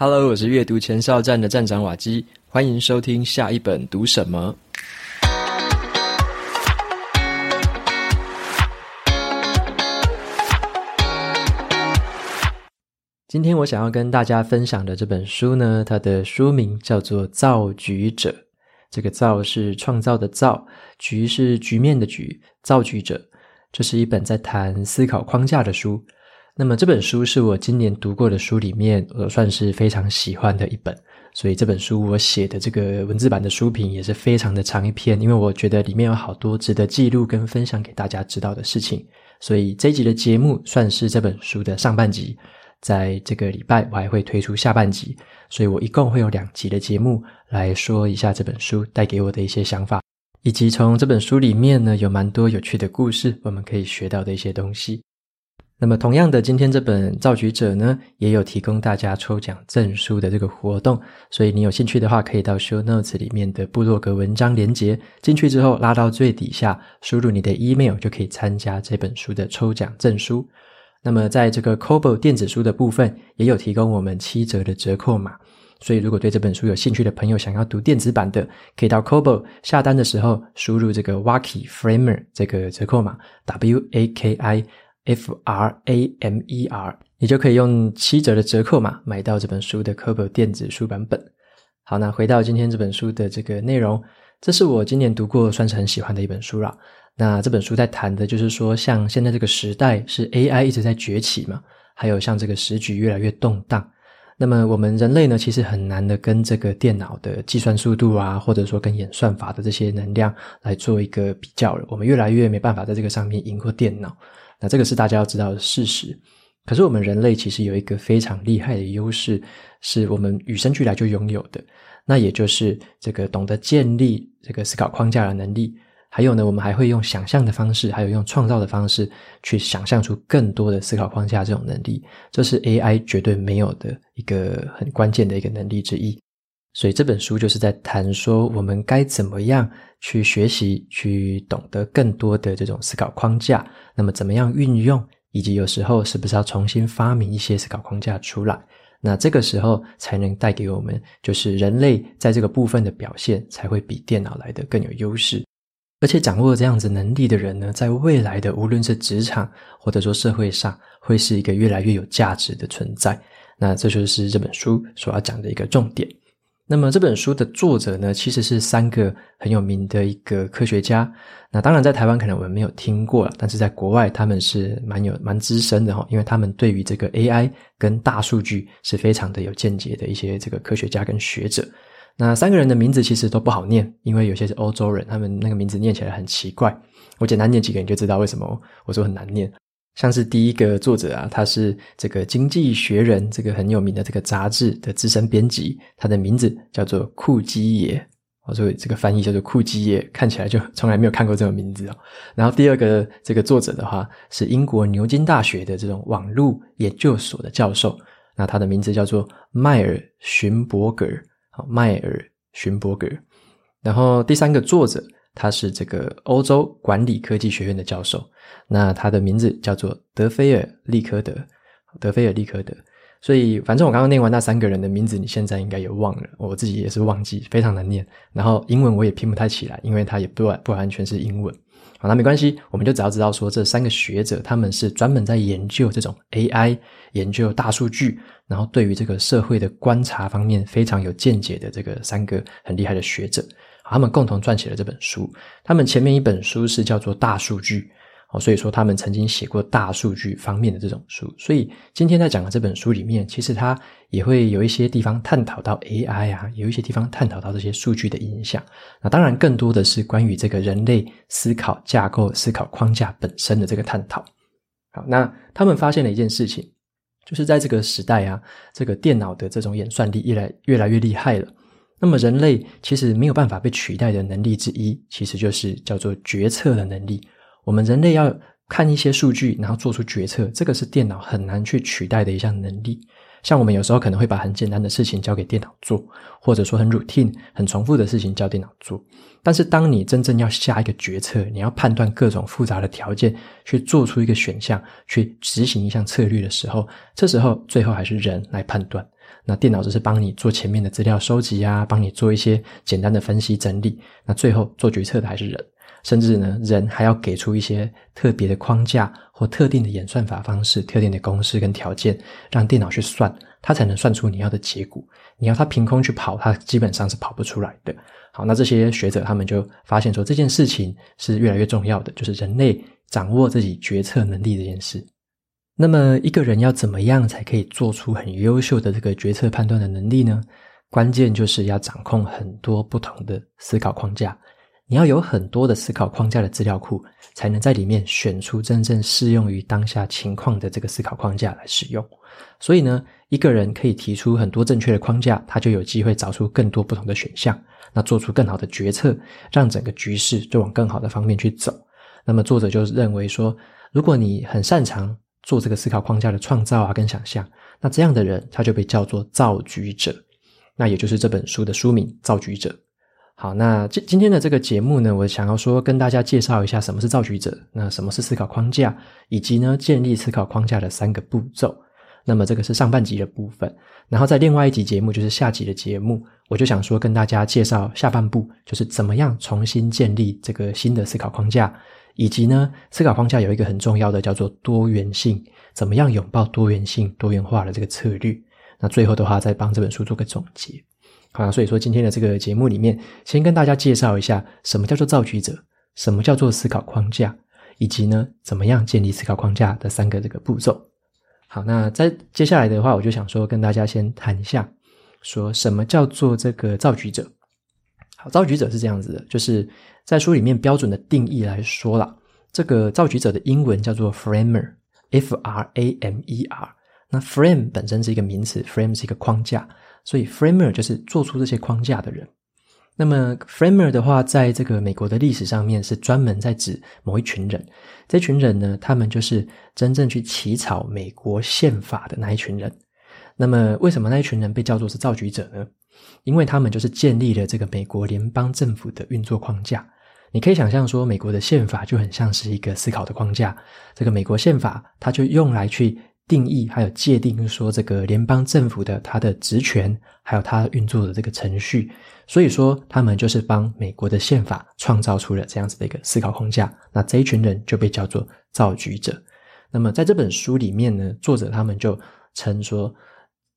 Hello，我是阅读前哨站的站长瓦基，欢迎收听下一本读什么。今天我想要跟大家分享的这本书呢，它的书名叫做《造局者》。这个“造”是创造的“造”，“局”是局面的“局”。造局者，这是一本在谈思考框架的书。那么这本书是我今年读过的书里面，我算是非常喜欢的一本。所以这本书我写的这个文字版的书评也是非常的长一篇，因为我觉得里面有好多值得记录跟分享给大家知道的事情。所以这一集的节目算是这本书的上半集。在这个礼拜，我还会推出下半集，所以我一共会有两集的节目来说一下这本书带给我的一些想法，以及从这本书里面呢，有蛮多有趣的故事，我们可以学到的一些东西。那么同样的，今天这本《造局者》呢，也有提供大家抽奖证书的这个活动，所以你有兴趣的话，可以到 Show Notes 里面的部落格文章连接进去之后，拉到最底下，输入你的 email 就可以参加这本书的抽奖证书。那么，在这个 Kobo 电子书的部分，也有提供我们七折的折扣码。所以，如果对这本书有兴趣的朋友，想要读电子版的，可以到 Kobo 下单的时候，输入这个 Waki Framer 这个折扣码 W A K I F R A M E R，你就可以用七折的折扣码买到这本书的 Kobo 电子书版本。好，那回到今天这本书的这个内容，这是我今年读过算是很喜欢的一本书了。那这本书在谈的就是说，像现在这个时代是 AI 一直在崛起嘛，还有像这个时局越来越动荡，那么我们人类呢，其实很难的跟这个电脑的计算速度啊，或者说跟演算法的这些能量来做一个比较了。我们越来越没办法在这个上面赢过电脑，那这个是大家要知道的事实。可是我们人类其实有一个非常厉害的优势，是我们与生俱来就拥有的，那也就是这个懂得建立这个思考框架的能力。还有呢，我们还会用想象的方式，还有用创造的方式，去想象出更多的思考框架这种能力，这是 AI 绝对没有的一个很关键的一个能力之一。所以这本书就是在谈说，我们该怎么样去学习，去懂得更多的这种思考框架，那么怎么样运用，以及有时候是不是要重新发明一些思考框架出来，那这个时候才能带给我们，就是人类在这个部分的表现才会比电脑来得更有优势。而且掌握这样子能力的人呢，在未来的无论是职场或者说社会上，会是一个越来越有价值的存在。那这就是这本书所要讲的一个重点。那么这本书的作者呢，其实是三个很有名的一个科学家。那当然在台湾可能我们没有听过，但是在国外他们是蛮有蛮资深的哈，因为他们对于这个 AI 跟大数据是非常的有见解的一些这个科学家跟学者。那三个人的名字其实都不好念，因为有些是欧洲人，他们那个名字念起来很奇怪。我简单念几个，你就知道为什么我说很难念。像是第一个作者啊，他是这个《经济学人》这个很有名的这个杂志的资深编辑，他的名字叫做库基耶。我说这个翻译叫做库基耶，看起来就从来没有看过这种名字哦。然后第二个这个作者的话，是英国牛津大学的这种网络研究所的教授，那他的名字叫做迈尔寻伯格。迈尔寻伯格，然后第三个作者，他是这个欧洲管理科技学院的教授，那他的名字叫做德菲尔利科德，德菲尔利科德。所以，反正我刚刚念完那三个人的名字，你现在应该也忘了，我自己也是忘记，非常难念。然后英文我也拼不太起来，因为它也不完不完全是英文。好，那没关系，我们就只要知道说这三个学者他们是专门在研究这种 AI、研究大数据，然后对于这个社会的观察方面非常有见解的这个三个很厉害的学者，他们共同撰写了这本书。他们前面一本书是叫做《大数据》。哦，所以说他们曾经写过大数据方面的这种书，所以今天在讲的这本书里面，其实它也会有一些地方探讨到 AI 啊，有一些地方探讨到这些数据的影响。那当然更多的是关于这个人类思考架构、思考框架本身的这个探讨。好，那他们发现了一件事情，就是在这个时代啊，这个电脑的这种演算力越来越来越厉害了。那么人类其实没有办法被取代的能力之一，其实就是叫做决策的能力。我们人类要看一些数据，然后做出决策，这个是电脑很难去取代的一项能力。像我们有时候可能会把很简单的事情交给电脑做，或者说很 routine、很重复的事情交电脑做。但是当你真正要下一个决策，你要判断各种复杂的条件，去做出一个选项，去执行一项策略的时候，这时候最后还是人来判断。那电脑只是帮你做前面的资料收集啊，帮你做一些简单的分析整理。那最后做决策的还是人。甚至呢，人还要给出一些特别的框架或特定的演算法方式、特定的公式跟条件，让电脑去算，它才能算出你要的结果。你要它凭空去跑，它基本上是跑不出来的。好，那这些学者他们就发现说，这件事情是越来越重要的，就是人类掌握自己决策能力这件事。那么，一个人要怎么样才可以做出很优秀的这个决策判断的能力呢？关键就是要掌控很多不同的思考框架。你要有很多的思考框架的资料库，才能在里面选出真正适用于当下情况的这个思考框架来使用。所以呢，一个人可以提出很多正确的框架，他就有机会找出更多不同的选项，那做出更好的决策，让整个局势就往更好的方面去走。那么作者就认为说，如果你很擅长做这个思考框架的创造啊跟想象，那这样的人他就被叫做造局者，那也就是这本书的书名《造局者》。好，那今今天的这个节目呢，我想要说跟大家介绍一下什么是造局者，那什么是思考框架，以及呢建立思考框架的三个步骤。那么这个是上半集的部分，然后在另外一集节目就是下集的节目，我就想说跟大家介绍下半部，就是怎么样重新建立这个新的思考框架，以及呢思考框架有一个很重要的叫做多元性，怎么样拥抱多元性、多元化的这个策略。那最后的话再帮这本书做个总结。好，所以说今天的这个节目里面，先跟大家介绍一下什么叫做造局者，什么叫做思考框架，以及呢，怎么样建立思考框架的三个这个步骤。好，那在接下来的话，我就想说跟大家先谈一下，说什么叫做这个造局者。好，造局者是这样子的，就是在书里面标准的定义来说啦，这个造局者的英文叫做 framer，F R A M E R。那 frame 本身是一个名词，frame 是一个框架。所以，framer 就是做出这些框架的人。那么，framer 的话，在这个美国的历史上面，是专门在指某一群人。这群人呢，他们就是真正去起草美国宪法的那一群人。那么，为什么那一群人被叫做是造局者呢？因为他们就是建立了这个美国联邦政府的运作框架。你可以想象说，美国的宪法就很像是一个思考的框架。这个美国宪法，它就用来去。定义还有界定，说这个联邦政府的它的职权，还有它运作的这个程序，所以说他们就是帮美国的宪法创造出了这样子的一个思考框架。那这一群人就被叫做造局者。那么在这本书里面呢，作者他们就称说，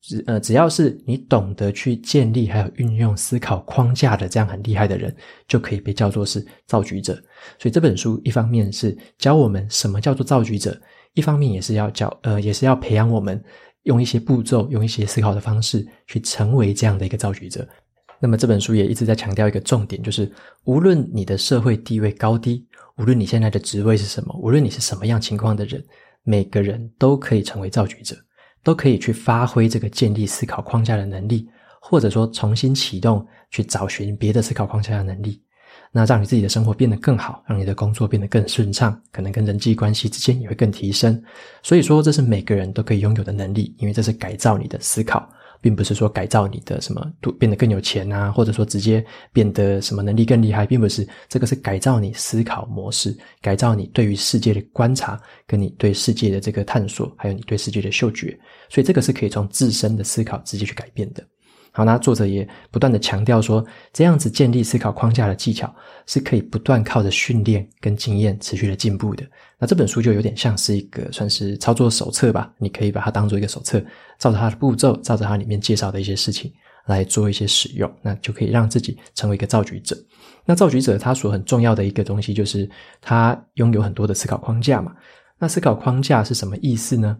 只呃只要是你懂得去建立还有运用思考框架的这样很厉害的人，就可以被叫做是造局者。所以这本书一方面是教我们什么叫做造局者。一方面也是要教，呃，也是要培养我们用一些步骤，用一些思考的方式去成为这样的一个造局者。那么这本书也一直在强调一个重点，就是无论你的社会地位高低，无论你现在的职位是什么，无论你是什么样情况的人，每个人都可以成为造局者，都可以去发挥这个建立思考框架的能力，或者说重新启动去找寻别的思考框架的能力。那让你自己的生活变得更好，让你的工作变得更顺畅，可能跟人际关系之间也会更提升。所以说，这是每个人都可以拥有的能力，因为这是改造你的思考，并不是说改造你的什么变得更有钱啊，或者说直接变得什么能力更厉害，并不是。这个是改造你思考模式，改造你对于世界的观察，跟你对世界的这个探索，还有你对世界的嗅觉。所以这个是可以从自身的思考直接去改变的。好，那作者也不断的强调说，这样子建立思考框架的技巧是可以不断靠着训练跟经验持续的进步的。那这本书就有点像是一个算是操作手册吧，你可以把它当做一个手册，照着它的步骤，照着它里面介绍的一些事情来做一些使用，那就可以让自己成为一个造局者。那造局者他所很重要的一个东西就是他拥有很多的思考框架嘛。那思考框架是什么意思呢？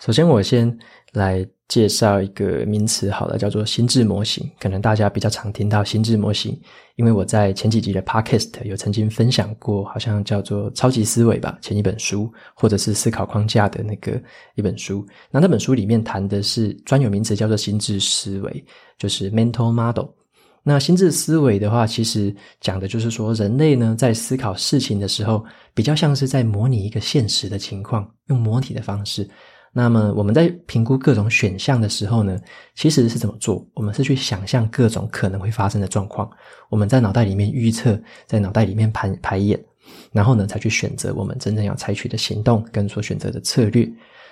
首先，我先来介绍一个名词，好了，叫做心智模型。可能大家比较常听到心智模型，因为我在前几集的 Podcast 有曾经分享过，好像叫做《超级思维》吧，前一本书，或者是思考框架的那个一本书。那那本书里面谈的是专有名词，叫做心智思维，就是 Mental Model。那心智思维的话，其实讲的就是说，人类呢在思考事情的时候，比较像是在模拟一个现实的情况，用模拟的方式。那么我们在评估各种选项的时候呢，其实是怎么做？我们是去想象各种可能会发生的状况，我们在脑袋里面预测，在脑袋里面排排演，然后呢，才去选择我们真正要采取的行动跟所选择的策略。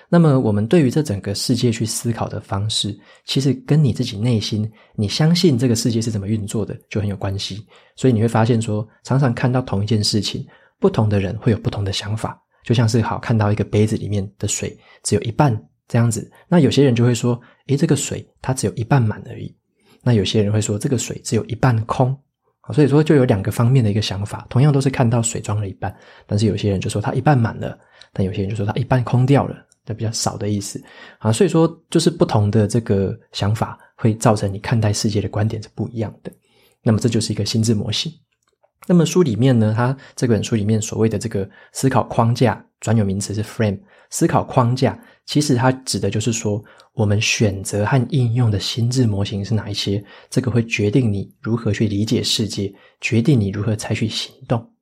那么，我们对于这整个世界去思考的方式，其实跟你自己内心你相信这个世界是怎么运作的就很有关系。所以你会发现说，常常看到同一件事情，不同的人会有不同的想法。就像是好看到一个杯子里面的水只有一半这样子，那有些人就会说，诶，这个水它只有一半满而已。那有些人会说，这个水只有一半空。所以说就有两个方面的一个想法，同样都是看到水装了一半，但是有些人就说它一半满了，但有些人就说它一半空掉了。那比较少的意思啊，所以说就是不同的这个想法会造成你看待世界的观点是不一样的。那么这就是一个心智模型。那么书里面呢，他这本书里面所谓的这个思考框架，专有名词是 frame。思考框架其实它指的就是说，我们选择和应用的心智模型是哪一些，这个会决定你如何去理解世界，决定你如何采取行动。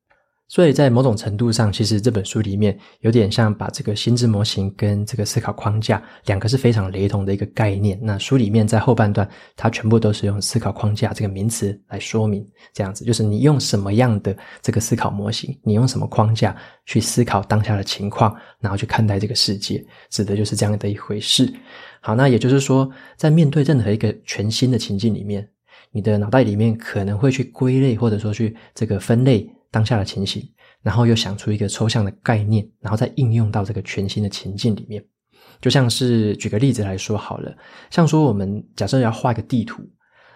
所以在某种程度上，其实这本书里面有点像把这个心智模型跟这个思考框架两个是非常雷同的一个概念。那书里面在后半段，它全部都是用思考框架这个名词来说明，这样子就是你用什么样的这个思考模型，你用什么框架去思考当下的情况，然后去看待这个世界，指的就是这样的一回事。好，那也就是说，在面对任何一个全新的情境里面，你的脑袋里面可能会去归类，或者说去这个分类。当下的情形，然后又想出一个抽象的概念，然后再应用到这个全新的情境里面。就像是举个例子来说好了，像说我们假设要画一个地图，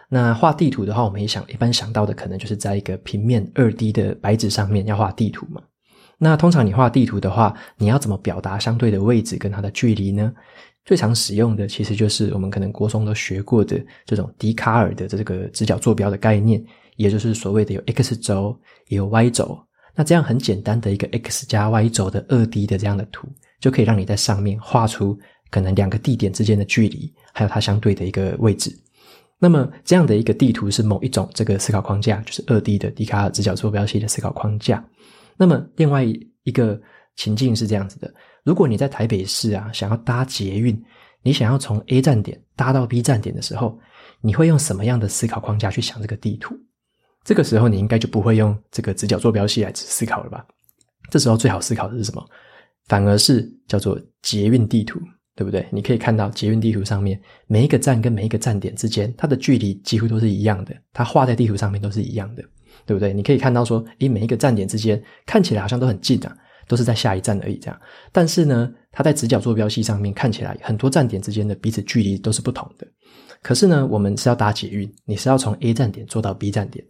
那画地图的话，我们也想一般想到的可能就是在一个平面二 D 的白纸上面要画地图嘛。那通常你画地图的话，你要怎么表达相对的位置跟它的距离呢？最常使用的其实就是我们可能国中都学过的这种笛卡尔的这个直角坐标的概念。也就是所谓的有 x 轴也有 y 轴，那这样很简单的一个 x 加 y 轴的二 D 的这样的图，就可以让你在上面画出可能两个地点之间的距离，还有它相对的一个位置。那么这样的一个地图是某一种这个思考框架，就是二 D 的笛卡尔直角坐标系的思考框架。那么另外一个情境是这样子的：如果你在台北市啊，想要搭捷运，你想要从 A 站点搭到 B 站点的时候，你会用什么样的思考框架去想这个地图？这个时候，你应该就不会用这个直角坐标系来思考了吧？这时候最好思考的是什么？反而是叫做捷运地图，对不对？你可以看到捷运地图上面每一个站跟每一个站点之间，它的距离几乎都是一样的，它画在地图上面都是一样的，对不对？你可以看到说，诶，每一个站点之间看起来好像都很近啊，都是在下一站而已这样。但是呢，它在直角坐标系上面看起来很多站点之间的彼此距离都是不同的。可是呢，我们是要搭捷运，你是要从 A 站点坐到 B 站点。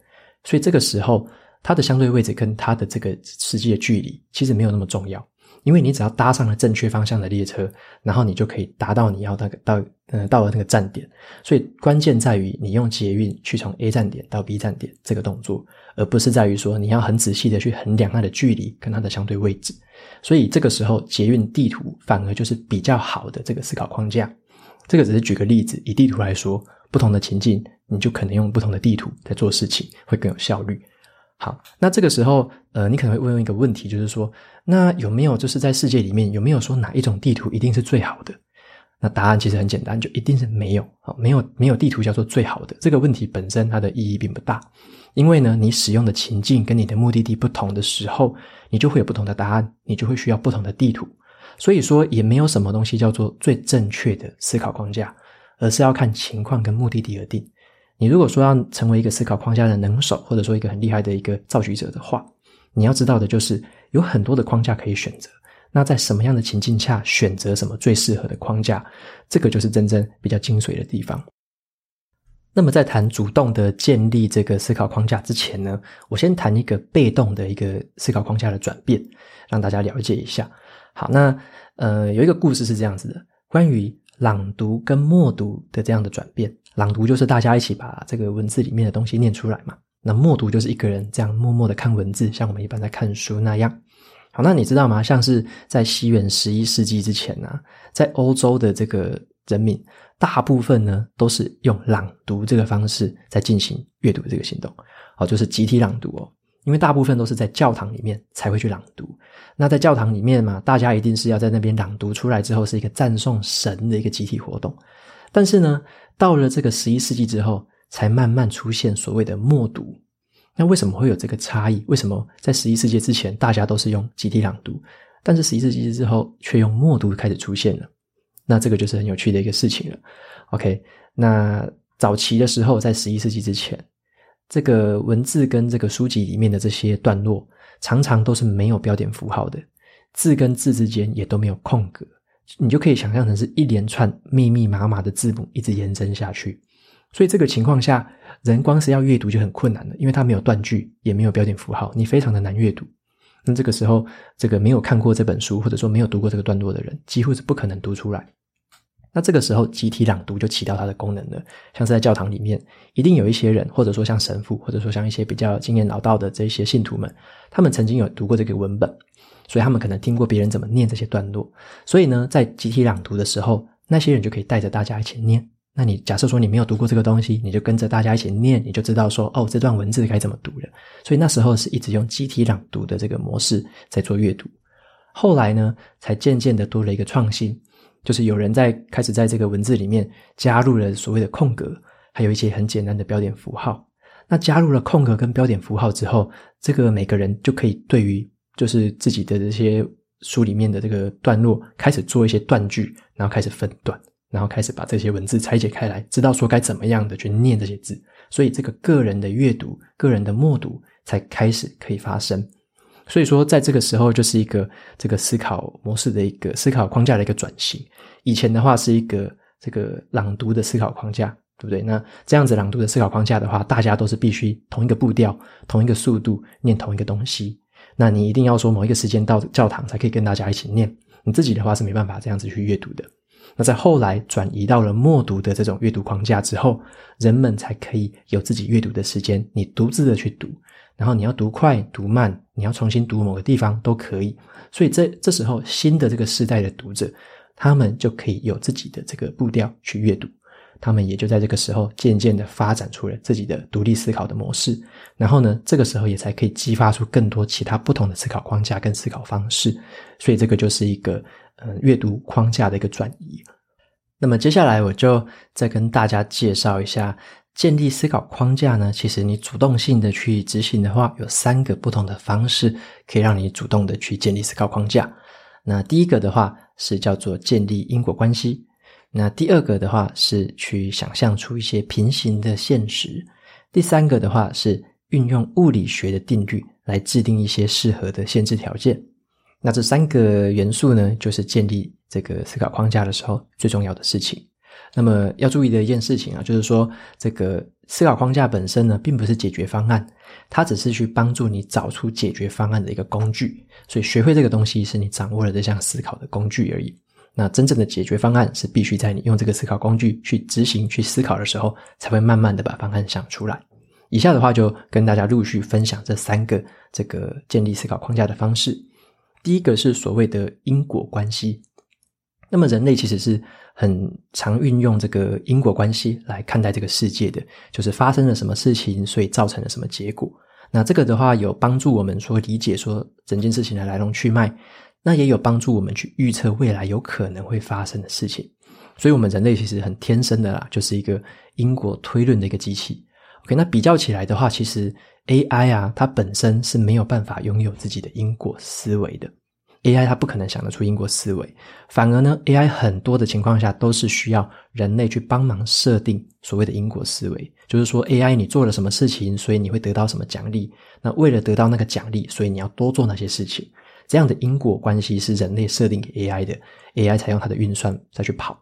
所以这个时候，它的相对位置跟它的这个实际的距离其实没有那么重要，因为你只要搭上了正确方向的列车，然后你就可以达到你要那个到嗯到了那个站点。所以关键在于你用捷运去从 A 站点到 B 站点这个动作，而不是在于说你要很仔细的去衡量它的距离跟它的相对位置。所以这个时候，捷运地图反而就是比较好的这个思考框架。这个只是举个例子，以地图来说，不同的情境。你就可能用不同的地图在做事情，会更有效率。好，那这个时候，呃，你可能会问一个问题，就是说，那有没有就是在世界里面有没有说哪一种地图一定是最好的？那答案其实很简单，就一定是没有。好，没有没有地图叫做最好的。这个问题本身它的意义并不大，因为呢，你使用的情境跟你的目的地不同的时候，你就会有不同的答案，你就会需要不同的地图。所以说，也没有什么东西叫做最正确的思考框架，而是要看情况跟目的地而定。你如果说要成为一个思考框架的能手，或者说一个很厉害的一个造句者的话，你要知道的就是有很多的框架可以选择。那在什么样的情境下选择什么最适合的框架，这个就是真正比较精髓的地方。那么在谈主动的建立这个思考框架之前呢，我先谈一个被动的一个思考框架的转变，让大家了解一下。好，那呃有一个故事是这样子的，关于朗读跟默读的这样的转变。朗读就是大家一起把这个文字里面的东西念出来嘛，那默读就是一个人这样默默的看文字，像我们一般在看书那样。好，那你知道吗？像是在西元十一世纪之前呢、啊，在欧洲的这个人民，大部分呢都是用朗读这个方式在进行阅读这个行动，好，就是集体朗读哦。因为大部分都是在教堂里面才会去朗读。那在教堂里面嘛，大家一定是要在那边朗读出来之后，是一个赞颂神的一个集体活动。但是呢，到了这个十一世纪之后，才慢慢出现所谓的默读。那为什么会有这个差异？为什么在十一世纪之前大家都是用集体朗读，但是十一世纪之后却用默读开始出现了？那这个就是很有趣的一个事情了。OK，那早期的时候，在十一世纪之前。这个文字跟这个书籍里面的这些段落，常常都是没有标点符号的，字跟字之间也都没有空格，你就可以想象成是一连串密密麻麻的字母一直延伸下去。所以这个情况下，人光是要阅读就很困难了，因为它没有断句，也没有标点符号，你非常的难阅读。那这个时候，这个没有看过这本书，或者说没有读过这个段落的人，几乎是不可能读出来。那这个时候，集体朗读就起到它的功能了。像是在教堂里面，一定有一些人，或者说像神父，或者说像一些比较经验老道的这些信徒们，他们曾经有读过这个文本，所以他们可能听过别人怎么念这些段落。所以呢，在集体朗读的时候，那些人就可以带着大家一起念。那你假设说你没有读过这个东西，你就跟着大家一起念，你就知道说，哦，这段文字该怎么读了。所以那时候是一直用集体朗读的这个模式在做阅读。后来呢，才渐渐的多了一个创新。就是有人在开始在这个文字里面加入了所谓的空格，还有一些很简单的标点符号。那加入了空格跟标点符号之后，这个每个人就可以对于就是自己的这些书里面的这个段落开始做一些断句，然后开始分段，然后开始把这些文字拆解开来，知道说该怎么样的去念这些字。所以这个个人的阅读、个人的默读才开始可以发生。所以说，在这个时候就是一个这个思考模式的一个思考框架的一个转型。以前的话是一个这个朗读的思考框架，对不对？那这样子朗读的思考框架的话，大家都是必须同一个步调、同一个速度念同一个东西。那你一定要说某一个时间到教堂才可以跟大家一起念，你自己的话是没办法这样子去阅读的。那在后来转移到了默读的这种阅读框架之后，人们才可以有自己阅读的时间，你独自的去读。然后你要读快读慢，你要重新读某个地方都可以。所以这这时候新的这个时代的读者，他们就可以有自己的这个步调去阅读，他们也就在这个时候渐渐的发展出了自己的独立思考的模式。然后呢，这个时候也才可以激发出更多其他不同的思考框架跟思考方式。所以这个就是一个嗯阅读框架的一个转移。那么接下来我就再跟大家介绍一下。建立思考框架呢，其实你主动性的去执行的话，有三个不同的方式可以让你主动的去建立思考框架。那第一个的话是叫做建立因果关系，那第二个的话是去想象出一些平行的现实，第三个的话是运用物理学的定律来制定一些适合的限制条件。那这三个元素呢，就是建立这个思考框架的时候最重要的事情。那么要注意的一件事情啊，就是说这个思考框架本身呢，并不是解决方案，它只是去帮助你找出解决方案的一个工具。所以学会这个东西是你掌握了这项思考的工具而已。那真正的解决方案是必须在你用这个思考工具去执行、去思考的时候，才会慢慢的把方案想出来。以下的话就跟大家陆续分享这三个这个建立思考框架的方式。第一个是所谓的因果关系。那么人类其实是很常运用这个因果关系来看待这个世界的，就是发生了什么事情，所以造成了什么结果。那这个的话有帮助我们说理解说整件事情的来龙去脉，那也有帮助我们去预测未来有可能会发生的事情。所以，我们人类其实很天生的啦，就是一个因果推论的一个机器。OK，那比较起来的话，其实 AI 啊，它本身是没有办法拥有自己的因果思维的。AI 它不可能想得出因果思维，反而呢，AI 很多的情况下都是需要人类去帮忙设定所谓的因果思维，就是说 AI 你做了什么事情，所以你会得到什么奖励。那为了得到那个奖励，所以你要多做那些事情。这样的因果关系是人类设定给 AI 的，AI 才用它的运算再去跑。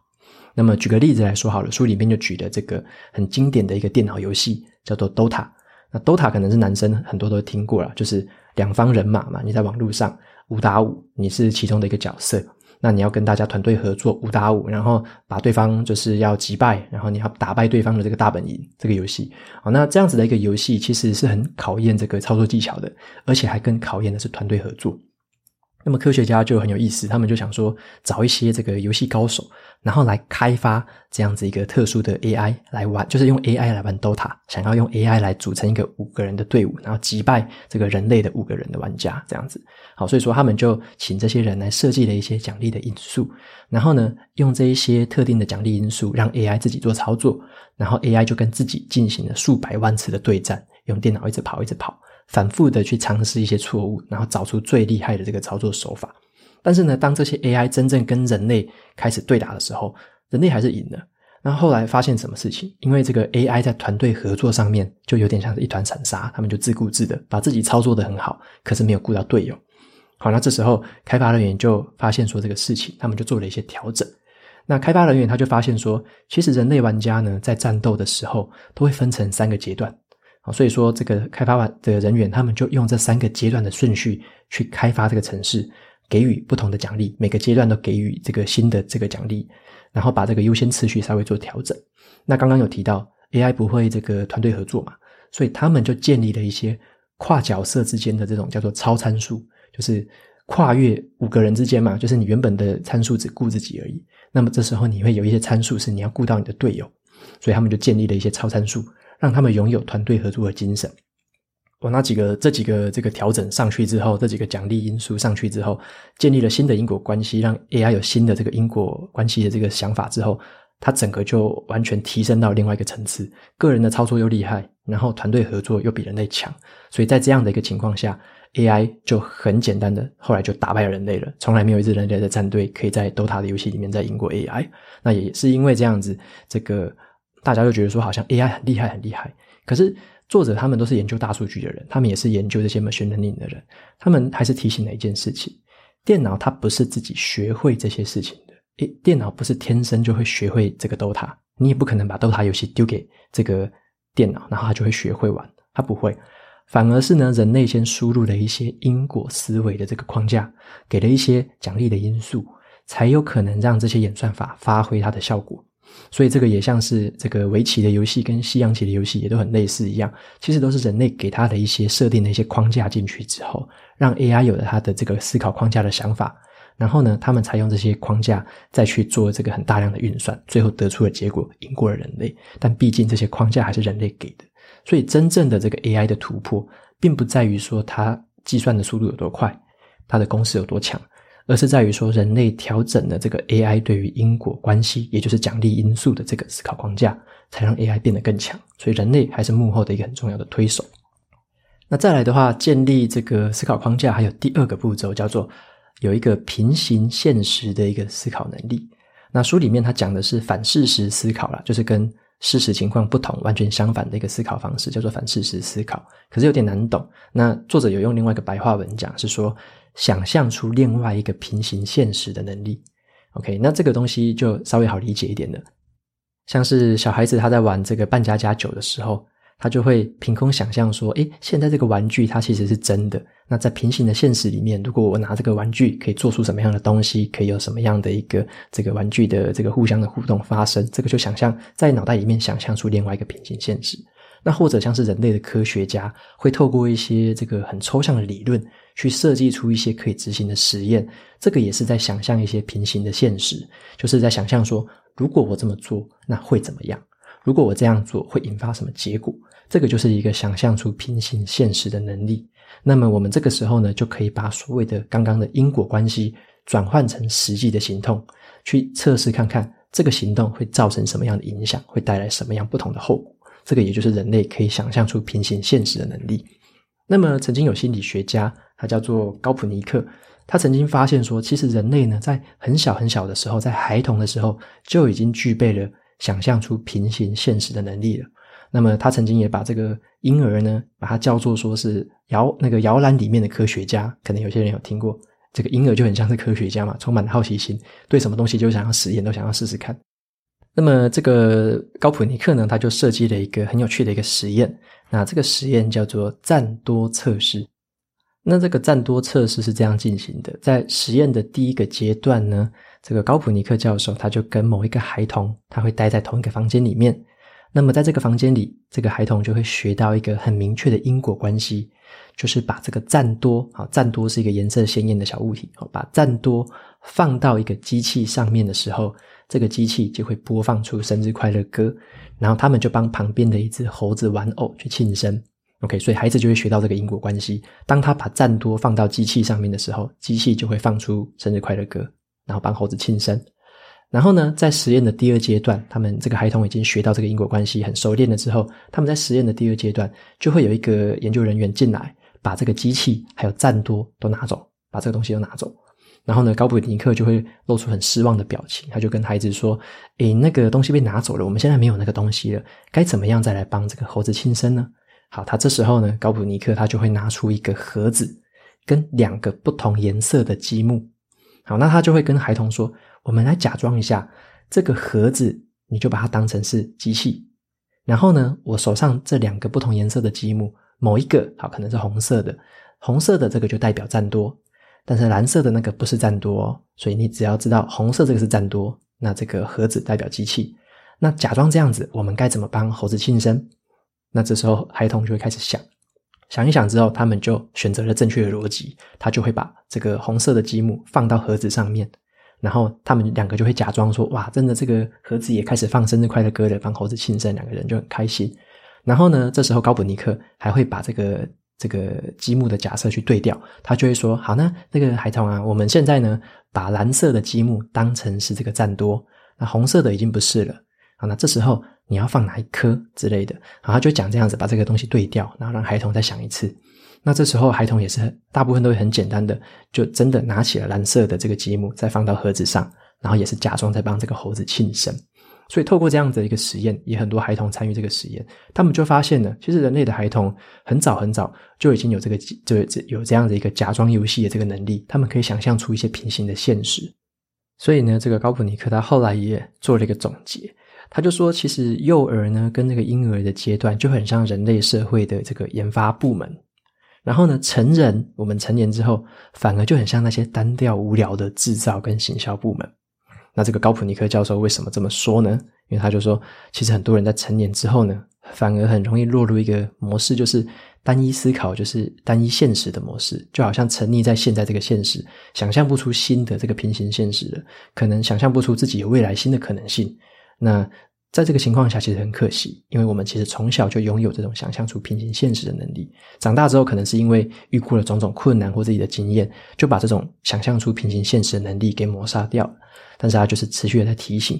那么举个例子来说好了，书里面就举了这个很经典的一个电脑游戏，叫做 Dota。那 Dota 可能是男生很多都听过了，就是两方人马嘛，你在网络上。五打五，你是其中的一个角色，那你要跟大家团队合作五打五，然后把对方就是要击败，然后你要打败对方的这个大本营这个游戏。好，那这样子的一个游戏其实是很考验这个操作技巧的，而且还更考验的是团队合作。那么科学家就很有意思，他们就想说找一些这个游戏高手，然后来开发这样子一个特殊的 AI 来玩，就是用 AI 来玩 Dota，想要用 AI 来组成一个五个人的队伍，然后击败这个人类的五个人的玩家，这样子。好，所以说他们就请这些人来设计了一些奖励的因素，然后呢，用这一些特定的奖励因素让 AI 自己做操作，然后 AI 就跟自己进行了数百万次的对战，用电脑一直跑，一直跑。反复的去尝试一些错误，然后找出最厉害的这个操作手法。但是呢，当这些 AI 真正跟人类开始对打的时候，人类还是赢了。那后来发现什么事情？因为这个 AI 在团队合作上面就有点像是一团散沙，他们就自顾自的把自己操作的很好，可是没有顾到队友。好，那这时候开发人员就发现说这个事情，他们就做了一些调整。那开发人员他就发现说，其实人类玩家呢，在战斗的时候都会分成三个阶段。啊所以说，这个开发完的人员，他们就用这三个阶段的顺序去开发这个城市，给予不同的奖励，每个阶段都给予这个新的这个奖励，然后把这个优先次序稍微做调整。那刚刚有提到 AI 不会这个团队合作嘛，所以他们就建立了一些跨角色之间的这种叫做超参数，就是跨越五个人之间嘛，就是你原本的参数只顾自己而已。那么这时候你会有一些参数是你要顾到你的队友，所以他们就建立了一些超参数。让他们拥有团队合作的精神。我那几个这几个这个调整上去之后，这几个奖励因素上去之后，建立了新的因果关系，让 AI 有新的这个因果关系的这个想法之后，它整个就完全提升到另外一个层次。个人的操作又厉害，然后团队合作又比人类强，所以在这样的一个情况下，AI 就很简单的后来就打败了人类了。从来没有一支人类的战队可以在 Dota 的游戏里面再赢过 AI。那也是因为这样子，这个。大家就觉得说好像 AI 很厉害很厉害，可是作者他们都是研究大数据的人，他们也是研究这些 machine learning 的人，他们还是提醒了一件事情：电脑它不是自己学会这些事情的，诶，电脑不是天生就会学会这个 Dota，你也不可能把 Dota 游戏丢给这个电脑，然后它就会学会玩，它不会，反而是呢，人类先输入了一些因果思维的这个框架，给了一些奖励的因素，才有可能让这些演算法发挥它的效果。所以这个也像是这个围棋的游戏跟西洋棋的游戏也都很类似一样，其实都是人类给它的一些设定的一些框架进去之后，让 AI 有了它的这个思考框架的想法，然后呢，他们才用这些框架再去做这个很大量的运算，最后得出的结果赢过了人类。但毕竟这些框架还是人类给的，所以真正的这个 AI 的突破，并不在于说它计算的速度有多快，它的公式有多强。而是在于说，人类调整了这个 AI 对于因果关系，也就是奖励因素的这个思考框架，才让 AI 变得更强。所以，人类还是幕后的一个很重要的推手。那再来的话，建立这个思考框架，还有第二个步骤，叫做有一个平行现实的一个思考能力。那书里面他讲的是反事实思考啦，就是跟事实情况不同、完全相反的一个思考方式，叫做反事实思考。可是有点难懂。那作者有用另外一个白话文讲，是说。想象出另外一个平行现实的能力，OK，那这个东西就稍微好理解一点了。像是小孩子他在玩这个扮家家酒的时候，他就会凭空想象说：“诶，现在这个玩具它其实是真的。那在平行的现实里面，如果我拿这个玩具，可以做出什么样的东西？可以有什么样的一个这个玩具的这个互相的互动发生？这个就想象在脑袋里面想象出另外一个平行现实。那或者像是人类的科学家会透过一些这个很抽象的理论。”去设计出一些可以执行的实验，这个也是在想象一些平行的现实，就是在想象说，如果我这么做，那会怎么样？如果我这样做，会引发什么结果？这个就是一个想象出平行现实的能力。那么我们这个时候呢，就可以把所谓的刚刚的因果关系转换成实际的行动，去测试看看这个行动会造成什么样的影响，会带来什么样不同的后果。这个也就是人类可以想象出平行现实的能力。那么曾经有心理学家。他叫做高普尼克，他曾经发现说，其实人类呢，在很小很小的时候，在孩童的时候，就已经具备了想象出平行现实的能力了。那么，他曾经也把这个婴儿呢，把它叫做说是摇那个摇篮里面的科学家。可能有些人有听过，这个婴儿就很像是科学家嘛，充满了好奇心，对什么东西就想要实验，都想要试试看。那么，这个高普尼克呢，他就设计了一个很有趣的一个实验。那这个实验叫做赞多测试。那这个赞多测试是这样进行的，在实验的第一个阶段呢，这个高普尼克教授他就跟某一个孩童，他会待在同一个房间里面，那么在这个房间里，这个孩童就会学到一个很明确的因果关系，就是把这个赞多啊，赞多是一个颜色鲜艳的小物体，把赞多放到一个机器上面的时候，这个机器就会播放出生日快乐歌，然后他们就帮旁边的一只猴子玩偶去庆生。OK，所以孩子就会学到这个因果关系。当他把赞多放到机器上面的时候，机器就会放出生日快乐歌，然后帮猴子庆生。然后呢，在实验的第二阶段，他们这个孩童已经学到这个因果关系很熟练了之后，他们在实验的第二阶段，就会有一个研究人员进来，把这个机器还有赞多都拿走，把这个东西都拿走。然后呢，高普尼克就会露出很失望的表情，他就跟孩子说：“诶，那个东西被拿走了，我们现在没有那个东西了，该怎么样再来帮这个猴子庆生呢？”好，他这时候呢，高普尼克他就会拿出一个盒子，跟两个不同颜色的积木。好，那他就会跟孩童说。我们来假装一下，这个盒子，你就把它当成是机器。然后呢，我手上这两个不同颜色的积木，某一个好可能是红色的，红色的这个就代表赞多，但是蓝色的那个不是赞多哦。所以你只要知道红色这个是赞多，那这个盒子代表机器。那假装这样子，我们该怎么帮猴子庆生？那这时候孩童就会开始想，想一想之后，他们就选择了正确的逻辑，他就会把这个红色的积木放到盒子上面。然后他们两个就会假装说：“哇，真的，这个盒子也开始放生日快乐歌了，帮猴子庆生。”两个人就很开心。然后呢，这时候高普尼克还会把这个这个积木的假设去对调，他就会说：“好呢，那个孩童啊，我们现在呢，把蓝色的积木当成是这个赞多，那红色的已经不是了。好，那这时候你要放哪一颗之类的？然后他就讲这样子，把这个东西对调，然后让孩童再想一次。”那这时候，孩童也是大部分都会很简单的，就真的拿起了蓝色的这个积木，再放到盒子上，然后也是假装在帮这个猴子庆生。所以，透过这样子的一个实验，也很多孩童参与这个实验，他们就发现了，其实人类的孩童很早很早就已经有这个就有这样的一个假装游戏的这个能力，他们可以想象出一些平行的现实。所以呢，这个高普尼克他后来也做了一个总结，他就说，其实幼儿呢跟那个婴儿的阶段就很像人类社会的这个研发部门。然后呢，成人，我们成年之后，反而就很像那些单调无聊的制造跟行销部门。那这个高普尼克教授为什么这么说呢？因为他就说，其实很多人在成年之后呢，反而很容易落入一个模式，就是单一思考，就是单一现实的模式，就好像沉溺在现在这个现实，想象不出新的这个平行现实了，可能想象不出自己有未来新的可能性。那在这个情况下，其实很可惜，因为我们其实从小就拥有这种想象出平行现实的能力。长大之后，可能是因为遇过了种种困难或自己的经验，就把这种想象出平行现实的能力给抹杀掉了。但是，他就是持续的在提醒。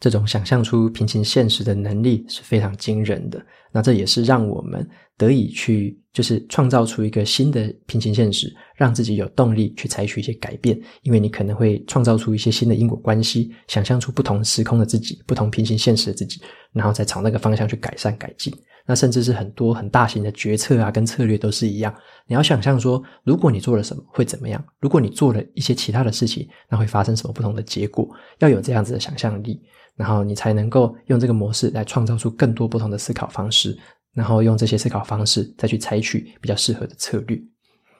这种想象出平行现实的能力是非常惊人的，那这也是让我们得以去，就是创造出一个新的平行现实，让自己有动力去采取一些改变。因为你可能会创造出一些新的因果关系，想象出不同时空的自己，不同平行现实的自己，然后再朝那个方向去改善改进。那甚至是很多很大型的决策啊，跟策略都是一样。你要想象说，如果你做了什么会怎么样？如果你做了一些其他的事情，那会发生什么不同的结果？要有这样子的想象力。然后你才能够用这个模式来创造出更多不同的思考方式，然后用这些思考方式再去采取比较适合的策略。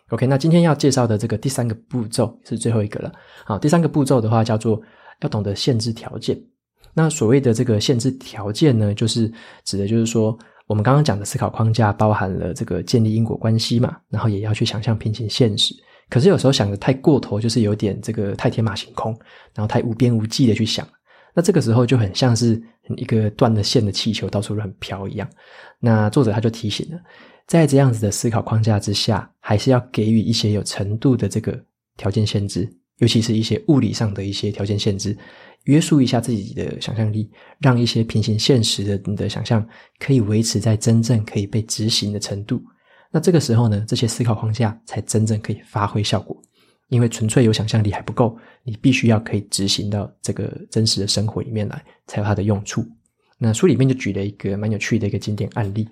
OK，那今天要介绍的这个第三个步骤是最后一个了。好，第三个步骤的话叫做要懂得限制条件。那所谓的这个限制条件呢，就是指的就是说，我们刚刚讲的思考框架包含了这个建立因果关系嘛，然后也要去想象平行现实。可是有时候想的太过头，就是有点这个太天马行空，然后太无边无际的去想。那这个时候就很像是一个断了线的气球到处乱飘一样。那作者他就提醒了，在这样子的思考框架之下，还是要给予一些有程度的这个条件限制，尤其是一些物理上的一些条件限制，约束一下自己的想象力，让一些平行现实的你的想象可以维持在真正可以被执行的程度。那这个时候呢，这些思考框架才真正可以发挥效果。因为纯粹有想象力还不够，你必须要可以执行到这个真实的生活里面来，才有它的用处。那书里面就举了一个蛮有趣的一个经典案例，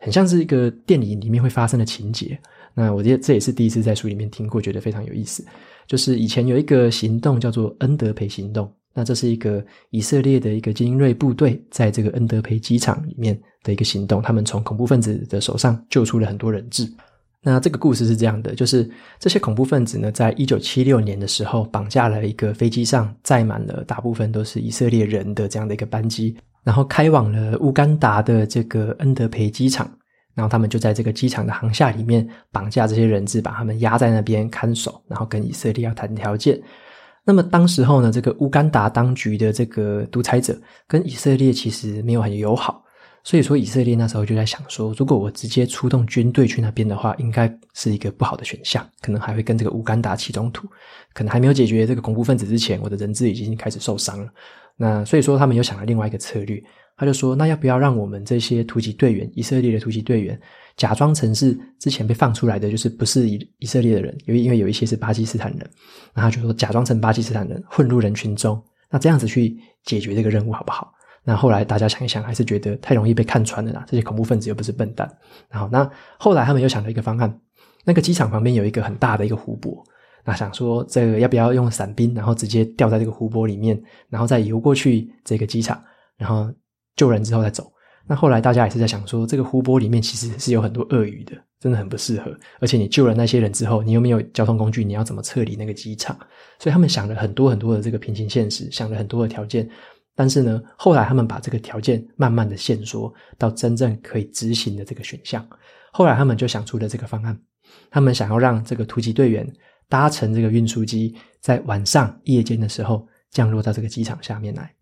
很像是一个电影里面会发生的情节。那我觉得这也是第一次在书里面听过，觉得非常有意思。就是以前有一个行动叫做恩德培行动，那这是一个以色列的一个精锐部队在这个恩德培机场里面的一个行动，他们从恐怖分子的手上救出了很多人质。那这个故事是这样的，就是这些恐怖分子呢，在一九七六年的时候，绑架了一个飞机上载满了大部分都是以色列人的这样的一个班机，然后开往了乌干达的这个恩德培机场。然后他们就在这个机场的航厦里面绑架这些人质，把他们压在那边看守，然后跟以色列要谈条件。那么当时候呢，这个乌干达当局的这个独裁者跟以色列其实没有很友好，所以说以色列那时候就在想说，如果我直接出动军队去那边的话，应该是一个不好的选项，可能还会跟这个乌干达起冲突，可能还没有解决这个恐怖分子之前，我的人质已经开始受伤了。那所以说他们又想了另外一个策略。他就说：“那要不要让我们这些突击队员，以色列的突击队员，假装成是之前被放出来的，就是不是以以色列的人？因为因为有一些是巴基斯坦人，那他就说假装成巴基斯坦人混入人群中，那这样子去解决这个任务好不好？那后来大家想一想，还是觉得太容易被看穿了啦。这些恐怖分子又不是笨蛋。然后那后来他们又想了一个方案，那个机场旁边有一个很大的一个湖泊，那想说这个要不要用伞兵，然后直接掉在这个湖泊里面，然后再游过去这个机场，然后。”救人之后再走，那后来大家也是在想说，这个湖泊里面其实是有很多鳄鱼的，真的很不适合。而且你救了那些人之后，你又没有交通工具，你要怎么撤离那个机场？所以他们想了很多很多的这个平行现实，想了很多的条件。但是呢，后来他们把这个条件慢慢的限缩到真正可以执行的这个选项。后来他们就想出了这个方案，他们想要让这个突击队员搭乘这个运输机，在晚上夜间的时候降落到这个机场下面来。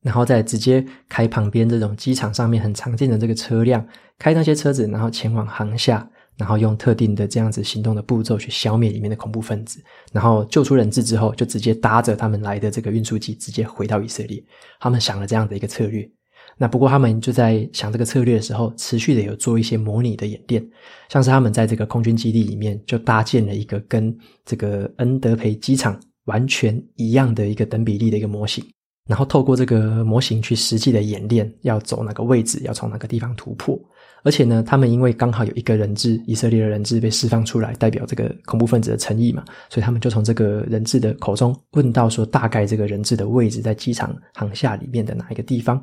然后再直接开旁边这种机场上面很常见的这个车辆，开那些车子，然后前往航下，然后用特定的这样子行动的步骤去消灭里面的恐怖分子，然后救出人质之后，就直接搭着他们来的这个运输机直接回到以色列。他们想了这样的一个策略。那不过他们就在想这个策略的时候，持续的有做一些模拟的演练，像是他们在这个空军基地里面就搭建了一个跟这个恩德培机场完全一样的一个等比例的一个模型。然后透过这个模型去实际的演练，要走哪个位置，要从哪个地方突破。而且呢，他们因为刚好有一个人质，以色列的人质被释放出来，代表这个恐怖分子的诚意嘛，所以他们就从这个人质的口中问到说，大概这个人质的位置在机场航下里面的哪一个地方。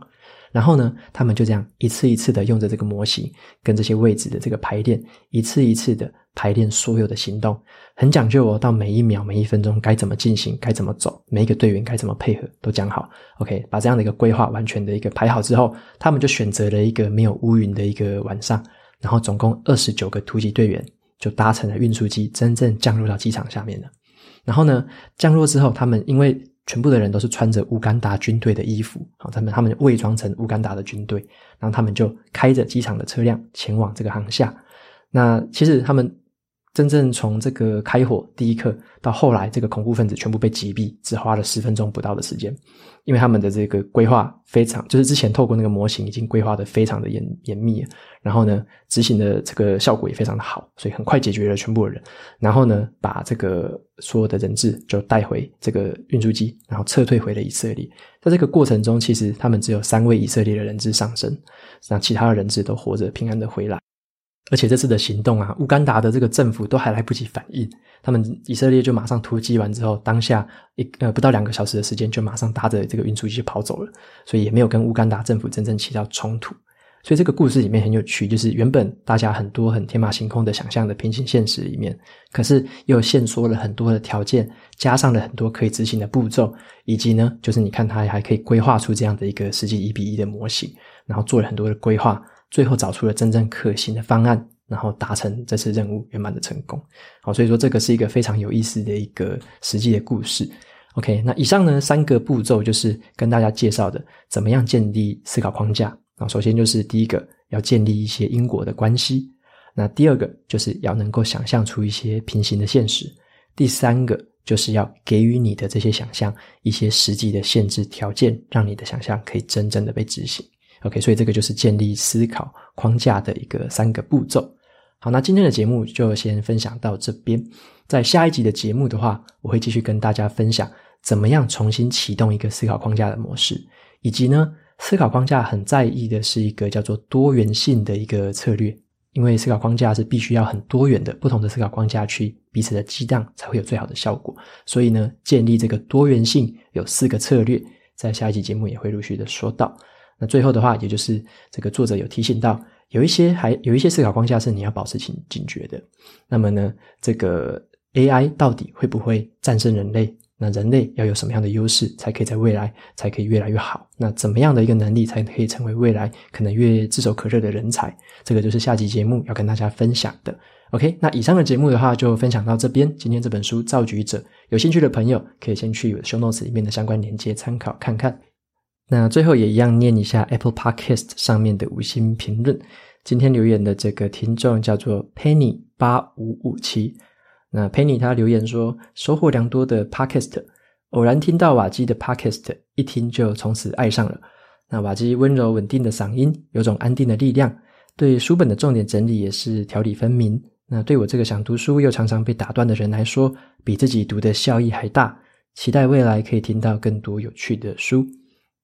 然后呢，他们就这样一次一次的用着这个模型跟这些位置的这个排练，一次一次的。排练所有的行动，很讲究哦，到每一秒、每一分钟该怎么进行，该怎么走，每一个队员该怎么配合，都讲好。OK，把这样的一个规划完全的一个排好。之后，他们就选择了一个没有乌云的一个晚上，然后总共二十九个突击队员就搭乘了运输机，真正降落到机场下面了。然后呢，降落之后，他们因为全部的人都是穿着乌干达军队的衣服，好，他们他们伪装成乌干达的军队，然后他们就开着机场的车辆前往这个航厦。那其实他们。真正从这个开火第一刻到后来，这个恐怖分子全部被击毙，只花了十分钟不到的时间，因为他们的这个规划非常，就是之前透过那个模型已经规划的非常的严严密，然后呢，执行的这个效果也非常的好，所以很快解决了全部的人，然后呢，把这个所有的人质就带回这个运输机，然后撤退回了以色列。在这个过程中，其实他们只有三位以色列的人质丧生，让其他的人质都活着平安的回来。而且这次的行动啊，乌干达的这个政府都还来不及反应，他们以色列就马上突击完之后，当下一呃不到两个小时的时间，就马上搭着这个运输机跑走了，所以也没有跟乌干达政府真正起到冲突。所以这个故事里面很有趣，就是原本大家很多很天马行空的想象的平行现实里面，可是又限缩了很多的条件，加上了很多可以执行的步骤，以及呢，就是你看它还可以规划出这样的一个实际一比一的模型，然后做了很多的规划。最后找出了真正可行的方案，然后达成这次任务圆满的成功。好，所以说这个是一个非常有意思的一个实际的故事。OK，那以上呢三个步骤就是跟大家介绍的怎么样建立思考框架。啊，首先就是第一个要建立一些因果的关系，那第二个就是要能够想象出一些平行的现实，第三个就是要给予你的这些想象一些实际的限制条件，让你的想象可以真正的被执行。OK，所以这个就是建立思考框架的一个三个步骤。好，那今天的节目就先分享到这边。在下一集的节目的话，我会继续跟大家分享怎么样重新启动一个思考框架的模式，以及呢，思考框架很在意的是一个叫做多元性的一个策略，因为思考框架是必须要很多元的不同的思考框架去彼此的激荡，才会有最好的效果。所以呢，建立这个多元性有四个策略，在下一集节目也会陆续的说到。那最后的话，也就是这个作者有提醒到，有一些还有一些思考框架是你要保持警警觉的。那么呢，这个 AI 到底会不会战胜人类？那人类要有什么样的优势，才可以在未来才可以越来越好？那怎么样的一个能力才可以成为未来可能越炙手可热的人才？这个就是下集节目要跟大家分享的。OK，那以上的节目的话就分享到这边。今天这本书《造局者》，有兴趣的朋友可以先去 show notes 里面的相关链接参考看看。那最后也一样念一下 Apple Podcast 上面的五星评论。今天留言的这个听众叫做 Penny 八五五七。那 Penny 他留言说，收获良多的 Podcast，偶然听到瓦基的 Podcast，一听就从此爱上了。那瓦基温柔稳定的嗓音，有种安定的力量，对书本的重点整理也是条理分明。那对我这个想读书又常常被打断的人来说，比自己读的效益还大。期待未来可以听到更多有趣的书。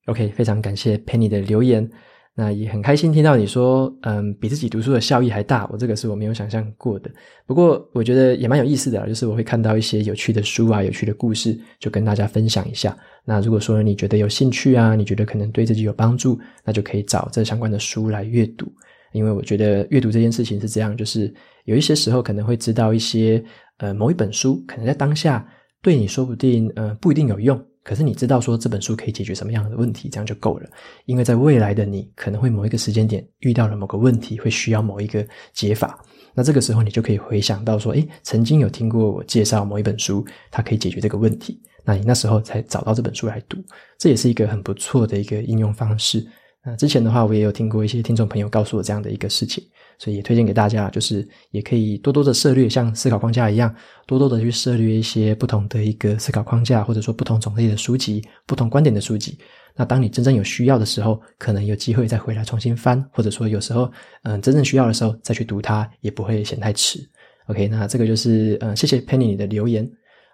OK，非常感谢 Penny 的留言。那也很开心听到你说，嗯，比自己读书的效益还大，我这个是我没有想象过的。不过我觉得也蛮有意思的，就是我会看到一些有趣的书啊，有趣的故事，就跟大家分享一下。那如果说你觉得有兴趣啊，你觉得可能对自己有帮助，那就可以找这相关的书来阅读。因为我觉得阅读这件事情是这样，就是有一些时候可能会知道一些，呃，某一本书可能在当下对你说不定，呃，不一定有用。可是你知道说这本书可以解决什么样的问题，这样就够了。因为在未来的你可能会某一个时间点遇到了某个问题，会需要某一个解法。那这个时候你就可以回想到说，诶，曾经有听过我介绍某一本书，它可以解决这个问题。那你那时候才找到这本书来读，这也是一个很不错的一个应用方式。那之前的话，我也有听过一些听众朋友告诉我这样的一个事情。所以也推荐给大家，就是也可以多多的涉略，像思考框架一样，多多的去涉猎一些不同的一个思考框架，或者说不同种类的书籍、不同观点的书籍。那当你真正有需要的时候，可能有机会再回来重新翻，或者说有时候，嗯，真正需要的时候再去读它，也不会嫌太迟。OK，那这个就是，嗯，谢谢 Penny 你的留言。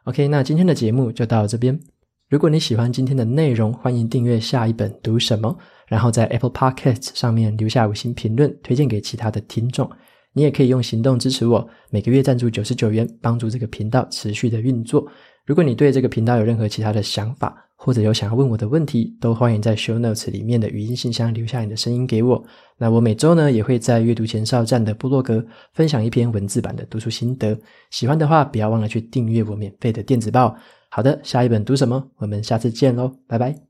OK，那今天的节目就到这边。如果你喜欢今天的内容，欢迎订阅下一本读什么。然后在 Apple Podcast 上面留下五星评论，推荐给其他的听众。你也可以用行动支持我，每个月赞助九十九元，帮助这个频道持续的运作。如果你对这个频道有任何其他的想法，或者有想要问我的问题，都欢迎在 Show Notes 里面的语音信箱留下你的声音给我。那我每周呢也会在阅读前哨站的部落格分享一篇文字版的读书心得。喜欢的话，不要忘了去订阅我免费的电子报。好的，下一本读什么？我们下次见喽，拜拜。